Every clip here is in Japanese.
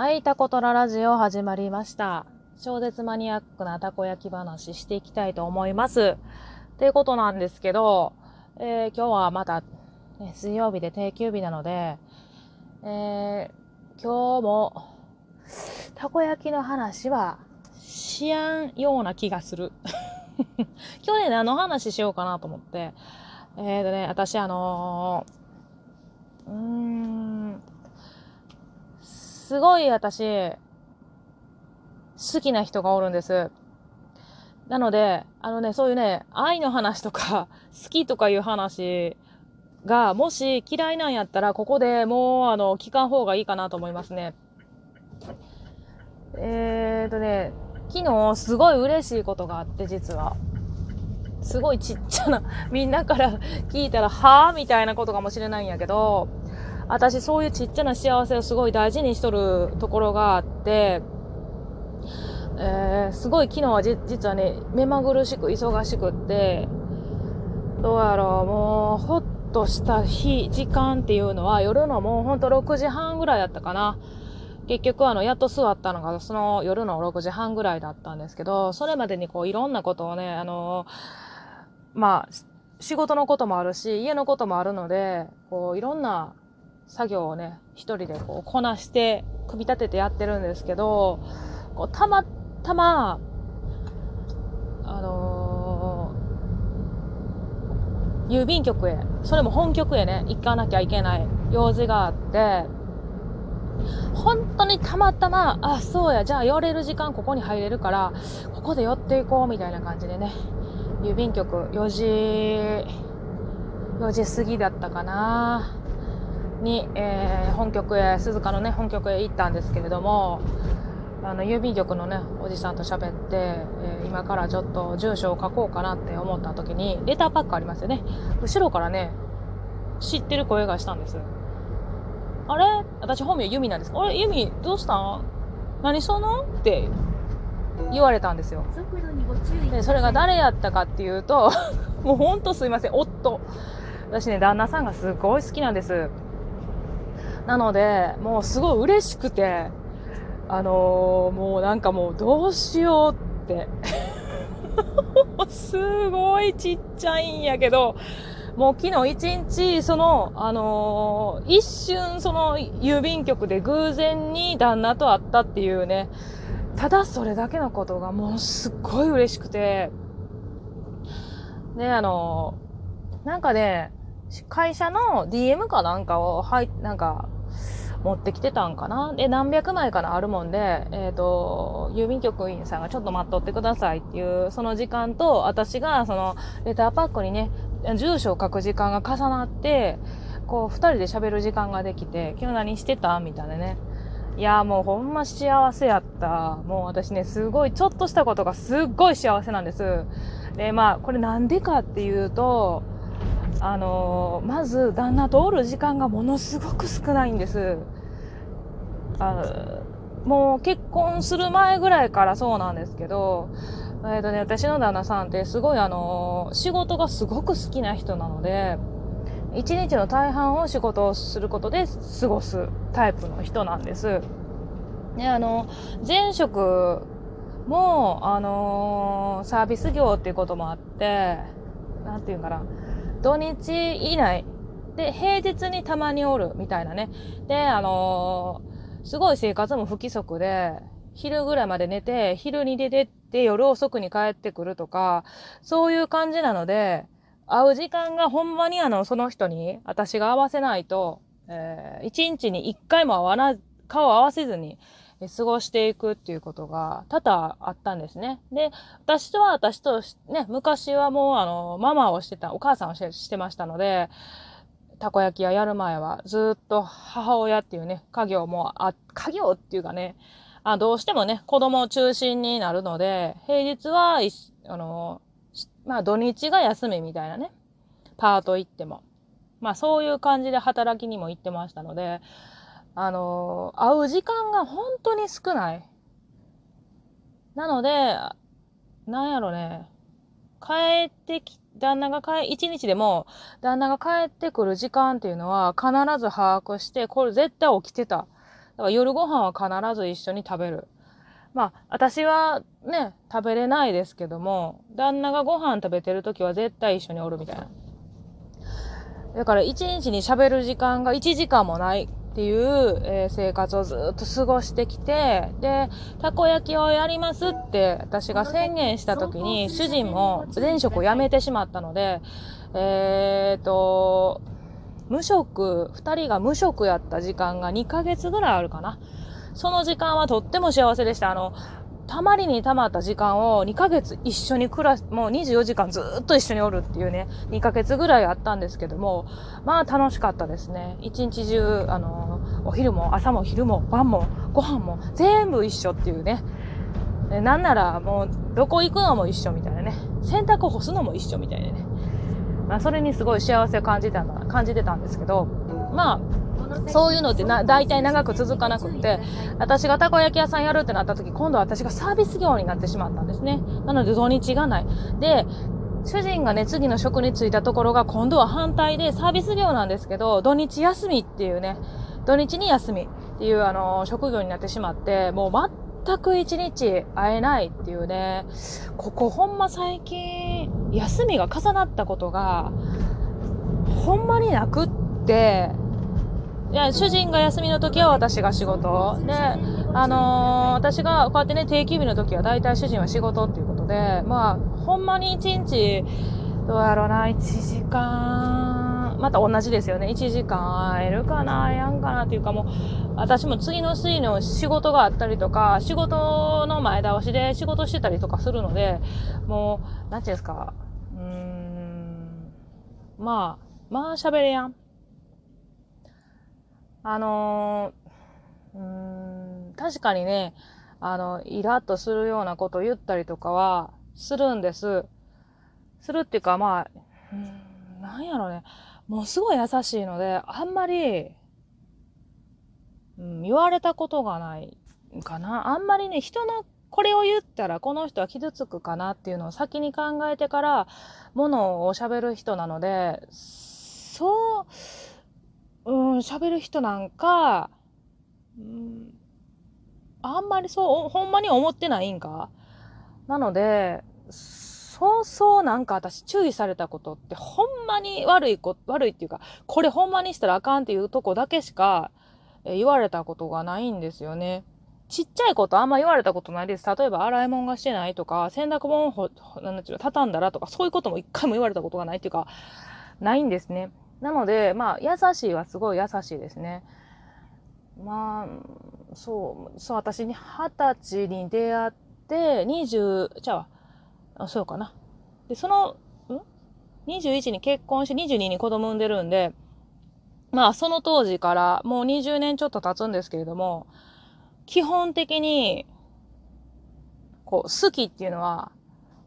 はい、タコトララジオ始まりました。超絶マニアックなたこ焼き話していきたいと思います。っていうことなんですけど、えー、今日はまた、ね、水曜日で定休日なので、えー、今日も、たこ焼きの話はしやんような気がする。今日ね、何の話しようかなと思って。えーとね、私あのー、うーん、すごい私、好きな人がおるんです。なので、あのね、そういうね、愛の話とか、好きとかいう話が、もし嫌いなんやったら、ここでもう、あの、聞かん方がいいかなと思いますね。えーとね、昨日すごい嬉しいことがあって、実は。すごいちっちゃな、みんなから聞いたら、はぁみたいなことかもしれないんやけど、私そういうちっちゃな幸せをすごい大事にしとるところがあって、えー、すごい昨日はじ実はね、目まぐるしく忙しくって、どうやろう、もう、ほっとした日、時間っていうのは夜のもうほんと6時半ぐらいだったかな。結局あの、やっと座ったのがその夜の6時半ぐらいだったんですけど、それまでにこういろんなことをね、あのまあ、仕事のこともあるし、家のこともあるので、こういろんな作業をね、一人でこうこなして、組み立ててやってるんですけど、こうたまたま、あのー、郵便局へ、それも本局へね、行かなきゃいけない用事があって、本当にたまたま、あ、そうや、じゃあ寄れる時間ここに入れるから、ここで寄っていこうみたいな感じでね、郵便局4時、4時過ぎだったかな。に、えー、本局へ鈴鹿のね本局へ行ったんですけれどもあの郵便局のねおじさんと喋って、えー、今からちょっと住所を書こうかなって思った時にレターパックありますよね。後ろからね知ってる声がしたんです。あれ？私本名ユミなんですあれ？ユミどうしたん？何その？って言われたんですよ。でそれが誰やったかっていうと もうほんとすいません。夫。私ね旦那さんがすごい好きなんですなので、もうすごい嬉しくて、あのー、もうなんかもうどうしようって。すごいちっちゃいんやけど、もう昨日一日、その、あのー、一瞬その郵便局で偶然に旦那と会ったっていうね、ただそれだけのことがもうすっごい嬉しくて、ね、あのー、なんかね、会社の DM かなんかを、はい、なんか、持ってきてたんかな？で、何百枚かなあるもんで、えっ、ー、と、郵便局員さんがちょっと待っとってくださいっていう、その時間と、私がその、レターパックにね、住所を書く時間が重なって、こう、二人で喋る時間ができて、今日何してたみたいなね。いや、もうほんま幸せやった。もう私ね、すごい、ちょっとしたことがすっごい幸せなんです。で、まあ、これなんでかっていうと、あの、まず旦那とおる時間がものすごく少ないんです。あもう結婚する前ぐらいからそうなんですけど、えっ、とね、私の旦那さんってすごいあの、仕事がすごく好きな人なので、一日の大半を仕事をすることで過ごすタイプの人なんです。で、あの、前職も、あのサービス業っていうこともあって、なんていうかな、土日以内で、平日にたまにおるみたいなね。で、あのー、すごい生活も不規則で、昼ぐらいまで寝て、昼に出てって夜遅くに帰ってくるとか、そういう感じなので、会う時間がほんまにあの、その人に私が合わせないと、えー、一日に一回も会わな、顔を合わせずに、過ごしていくっていうことが多々あったんですね。で、私とは私とね、昔はもうあの、ママをしてた、お母さんをしてましたので、たこ焼き屋やる前はずっと母親っていうね、家業も、あ、家業っていうかね、あどうしてもね、子供を中心になるので、平日は、あの、まあ土日が休みみたいなね、パート行っても。まあそういう感じで働きにも行ってましたので、あの、会う時間が本当に少ない。なので、なんやろね、帰ってき、旦那が帰、一日でも、旦那が帰ってくる時間っていうのは必ず把握して、これ絶対起きてた。だから夜ご飯は必ず一緒に食べる。まあ、私はね、食べれないですけども、旦那がご飯食べてる時は絶対一緒におるみたいな。だから一日に喋る時間が1時間もないっていう、え、生活をずっと過ごしてきて、で、たこ焼きをやりますって私が宣言した時に、主人も前職を辞めてしまったので、えーと、無職、二人が無職やった時間が2ヶ月ぐらいあるかな。その時間はとっても幸せでした。あの、たまりにたまった時間を2ヶ月一緒に暮らす、もう24時間ずっと一緒におるっていうね、2ヶ月ぐらいあったんですけども、まあ楽しかったですね。一日中、あの、お昼も朝も昼も晩もご飯も全部一緒っていうね。なんならもうどこ行くのも一緒みたいなね。洗濯干すのも一緒みたいなね。まあそれにすごい幸せを感じたんだ、感じてたんですけど、まあ、そういうのってな、大体長く続かなくって、私がたこ焼き屋さんやるってなった時、今度は私がサービス業になってしまったんですね。なので土日がない。で、主人がね、次の職に就いたところが今度は反対でサービス業なんですけど、土日休みっていうね、土日に休みっていうあの、職業になってしまって、もう全く一日会えないっていうね、ここほんま最近、休みが重なったことが、ほんまになくって、いや、主人が休みの時は私が仕事。で、あのー、私がこうやってね、定休日の時は大体主人は仕事っていうことで、まあ、ほんまに1日、どうやろうな、1時間、また同じですよね。1時間会えるかな、会えやんかなっていうかもう、私も次の水の仕事があったりとか、仕事の前倒しで仕事してたりとかするので、もう、なんていうんですか、うーん、まあ、まあ喋れやん。あのー、うん、確かにね、あの、イラッとするようなことを言ったりとかは、するんです。するっていうか、まあ、うん、なんやろね。もうすごい優しいので、あんまり、うん、言われたことがないかな。あんまりね、人のこれを言ったらこの人は傷つくかなっていうのを先に考えてからものを喋る人なので、そう、うん、喋る人なんか、うん、あんまりそう、ほんまに思ってないんかなので、そうそうなんか私注意されたことってほんまに悪いこ、悪いっていうか、これほんまにしたらあかんっていうとこだけしか言われたことがないんですよね。ちっちゃいことあんま言われたことないです。例えば洗い物がしてないとか、洗濯物をなんていう、畳んだらとか、そういうことも一回も言われたことがないっていうか、ないんですね。なので、まあ、優しいはすごい優しいですね。まあ、そう、そう、私に二十歳に出会って、二十、じゃあ、そうかな。で、その、ん ?21 に結婚して22に子供産んでるんで、まあ、その当時からもう20年ちょっと経つんですけれども、基本的に、こう、好きっていうのは、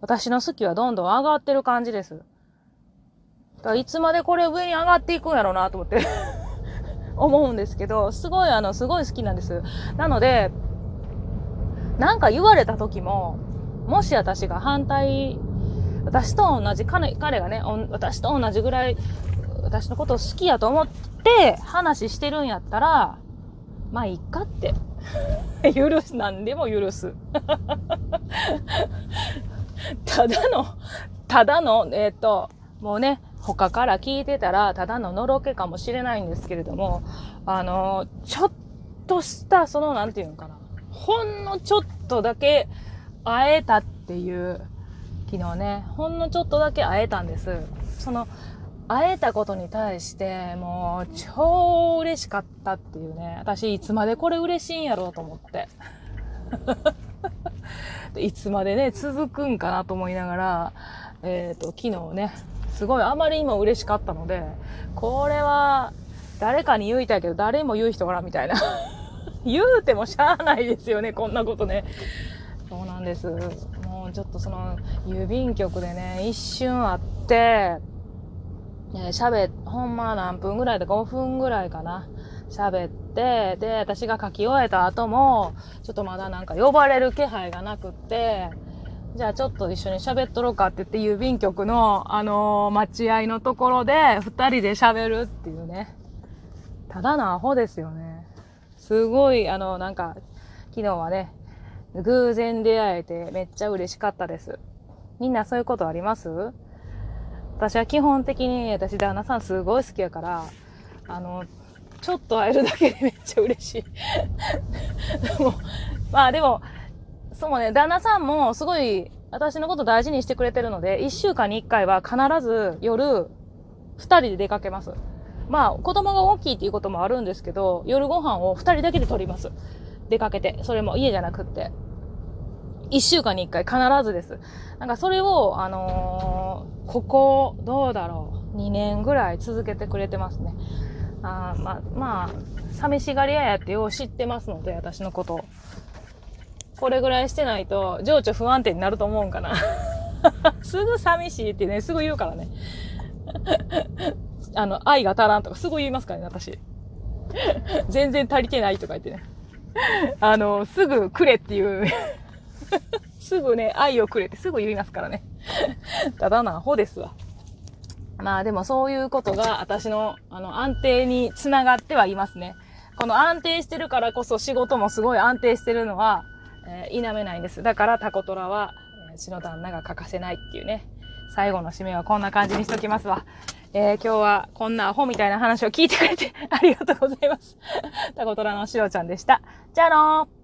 私の好きはどんどん上がってる感じです。だからいつまでこれ上に上がっていくんやろうなと思って 思うんですけど、すごいあの、すごい好きなんです。なので、なんか言われた時も、もし私が反対、私と同じ、彼彼がね、私と同じぐらい、私のことを好きやと思って話してるんやったら、まあいいかって。許す、何でも許す。ただの、ただの、えっ、ー、と、もうね、他から聞いてたら、ただののろけかもしれないんですけれども、あの、ちょっとした、その、なんていうのかな。ほんのちょっとだけ会えたっていう、昨日ね、ほんのちょっとだけ会えたんです。その、会えたことに対して、もう、超嬉しかったっていうね。私、いつまでこれ嬉しいんやろうと思って。いつまでね、続くんかなと思いながら、えっ、ー、と、昨日ね、すごいあまりにも嬉しかったので、これは誰かに言いたいけど誰も言う人からみたいな。言うてもしゃあないですよね、こんなことね。そうなんです。もうちょっとその郵便局でね、一瞬会って、喋、ほんま何分ぐらいで5分ぐらいかな。喋って、で、私が書き終えた後も、ちょっとまだなんか呼ばれる気配がなくって、じゃあちょっと一緒に喋っとろうかって言って郵便局の、あのー、待合のところで二人で喋るっていうね。ただのアホですよね。すすごい、あの、なんか、昨日はね、偶然出会えてめっちゃ嬉しかったです。みんなそういうことあります？私は基本的に、私旦那さんすごい好きやから、あの、ちょっと会えるだけでめっちゃ嬉しい。でも、まあでも、そうね、旦那さんもすごい私のこと大事にしてくれてるので、1週間に1回は必ず夜、2人で出かけます。まあ、子供が大きいっていうこともあるんですけど、夜ご飯を2人だけで取ります。出かけて。それも家じゃなくって。1週間に1回必ずです。なんかそれを、あのー、ここ、どうだろう。2年ぐらい続けてくれてますね。あまあ、まあ、寂しがり屋やってよう知ってますので、私のことを。これぐらいしてないと、情緒不安定になると思うんかな。すぐ寂しいってね、すぐ言うからね。あの、愛が足らんとかすぐ言いますからね、私。全然足りてないとか言ってね。あの、すぐくれっていう すぐね、愛をくれってすぐ言いますからね。ただな、ほですわ。まあでもそういうことが私のあの安定につながってはいますね。この安定してるからこそ仕事もすごい安定してるのは、えー、否めないんです。だからタコトラは、えー、血の旦那が欠かせないっていうね。最後の締めはこんな感じにしときますわ。えー、今日はこんなアホみたいな話を聞いてくれて ありがとうございます。タコトラのしろちゃんでした。じゃあのー